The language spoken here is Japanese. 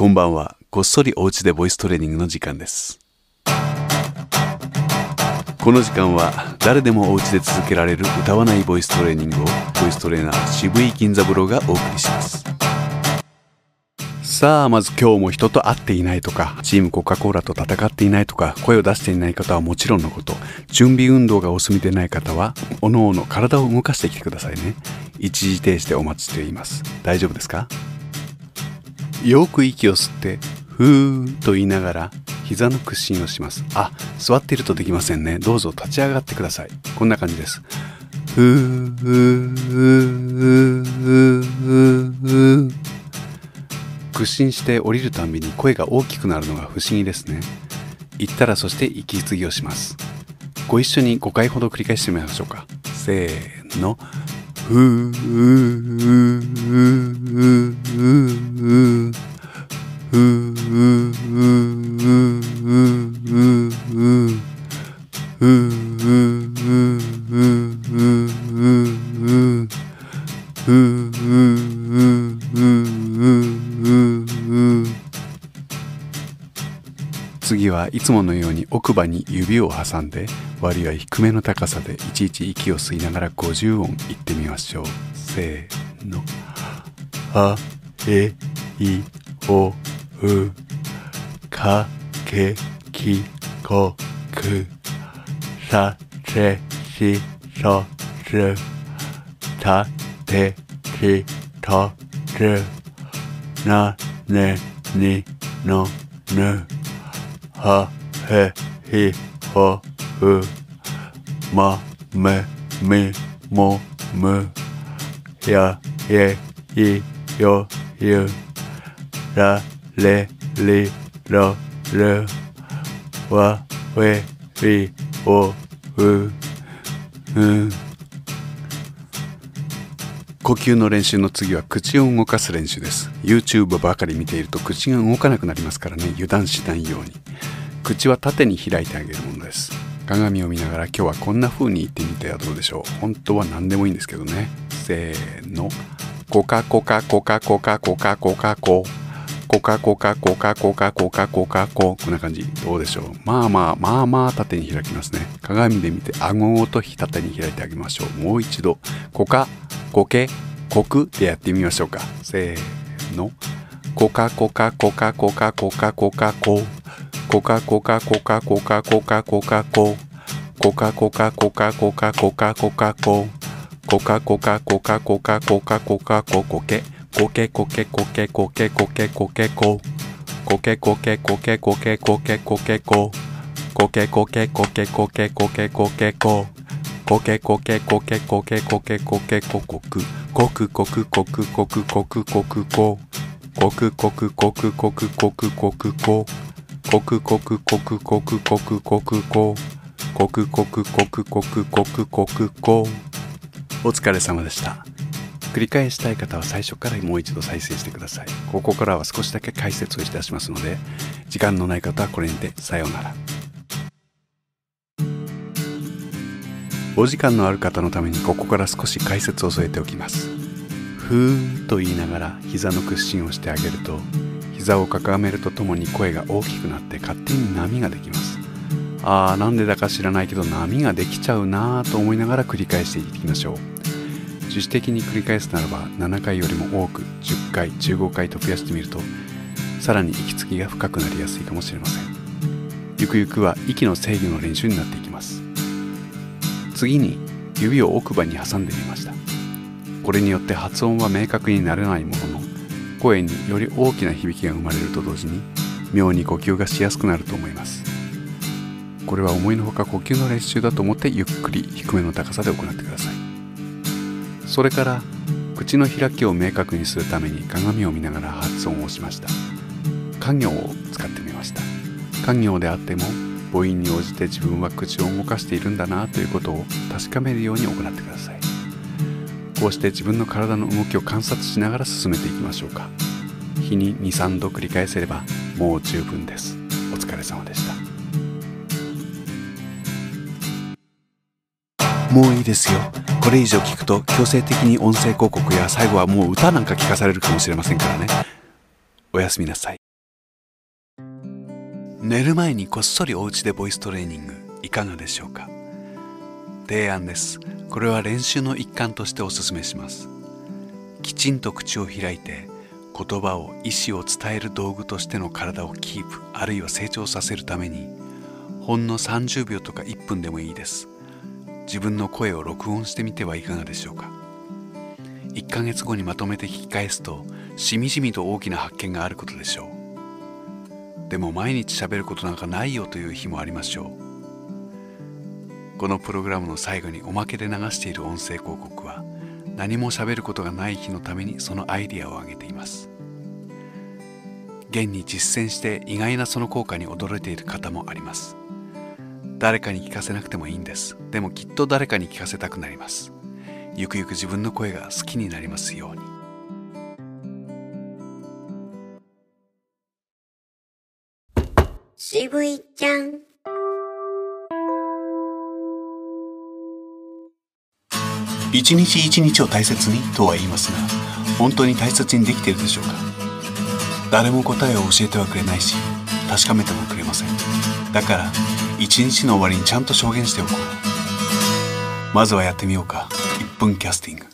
こんばんは。こっそりお家でボイストレーニングの時間です。この時間は誰でもお家で続けられる歌わないボイストレーニングをボイストレーナー渋井銀座風呂がお送りします。さあ、まず今日も人と会っていないとか、チームコカ・コーラと戦っていないとか、声を出していない方はもちろんのこと、準備運動がお済みでない方は、おのおの体を動かしてきてくださいね。一時停止でお待ちしています。大丈夫ですか？よく息を吸って、ふーと言いながら、膝の屈伸をします。あ、座っているとできませんね。どうぞ立ち上がってください。こんな感じです。ふー、ふー、ふー、ふー、屈伸して降りるたんびに声が大きくなるのが不思議ですね。言ったらそして息継ぎをします。ご一緒に5回ほど繰り返してみましょうか。せーの。ふー、ふー、ふー、次はいつものように奥歯に指を挟んで割合低めの高さでいちいち息を吸いながら50音言ってみましょう。せーの。あえいおうかけきこくさせしそ。すたてしとすなねにのぬはへひほふまめみもむやえいよゆられりろるわ we ri o うう。呼吸の練習の次は口を動かす練習です。YouTube ばかり見ていると口が動かなくなりますからね。油断しないように。口は縦に開いてあげるものです。鏡を見ながら今日はこんな風に言ってみてはどうでしょう。本当は何でもいいんですけどね。せーの。コカコカコカコカコカコカコ。コカコカコカコカコカコカコ。こんな感じ。どうでしょう。まあまあまあまあ縦に開きますね。鏡で見て顎ごと縦に開いてあげましょう。もう一度。コカコケコクでやってみましょうかせーのコカコカコカコカコカコカココカコカコカコカコカコカココカコカコカコカコカコカココカコカコカコカコカコカココケコケコケコケコケコケコケココケコケコケコケコケコケココケコケコケコケコケコケココケコケコケコケコケコケココク。コクコクコクコクコクコクコ。コクコクコクコクコクコクコ。コクコクコクコクコクコクコ。コクコクコクコクコクコクコ。お疲れ様でした。繰り返したい方は最初からもう一度再生してください。ここからは少しだけ解説をいたしますので時間のない方はこれにてさようなら。お時間のある方のためにここから少し解説を添えておきます。ふーと言いながら膝の屈伸をしてあげると膝をかかめるとともに声が大きくなって勝手に波ができます。あーなんでだか知らないけど波ができちゃうなーと思いながら繰り返していきましょう。自主的に繰り返すならば7回よりも多く10回15回と増やしてみるとさらに息継ぎが深くなりやすいかもしれません。ゆくゆくは息の制御の練習になっていきます。次に指を奥歯に挟んでみました。これによって発音は明確にならないものの声により大きな響きが生まれると同時に妙に呼吸がしやすくなると思います。これは思いのほか呼吸の練習だと思ってゆっくり低めの高さで行ってください。それから口の開きを明確にするために鏡を見ながら発音をしました。家行を使ってみました。家行であっても母音に応じて自分は口を動かしているんだなということを確かめるように行ってください。こうして自分の体の動きを観察しながら進めていきましょうか。日に23度繰り返せればもう十分です。お疲れ様でした。もういいですよ。これ以上聞くと強制的に音声広告や最後はもう歌なんか聞かされるかもしれませんからね。おやすみなさい。寝る前にこっそりお家でボイストレーニングいかがでしょうか？提案です。これは練習の一環としておすすめします。きちんと口を開いて言葉を意思を伝える道具としての体をキープあるいは成長させるためにほんの30秒とか1分でもいいです。自分の声を録音してみてはいかがでしょうか？1ヶ月後にまとめて聞き返すとしみじみと大きな発見があることでしょう。でも毎日喋ることなんかないよという日もありましょう。このプログラムの最後におまけで流している音声広告は何も喋ることがない日のためにそのアイデアを挙げています。現に実践して意外なその効果に驚いている方もあります。誰かに聞かせなくてもいいんです。でもきっと誰かに聞かせたくなります。ゆくゆく自分の声が好きになりますように。渋いちゃん。一日一日を大切にとは言いますが本当に大切にできているでしょうか？誰も答えを教えてはくれないし確かめてもくれません。だから一日の終わりにちゃんと証言しておこう。まずはやってみようか。1分キャスティング。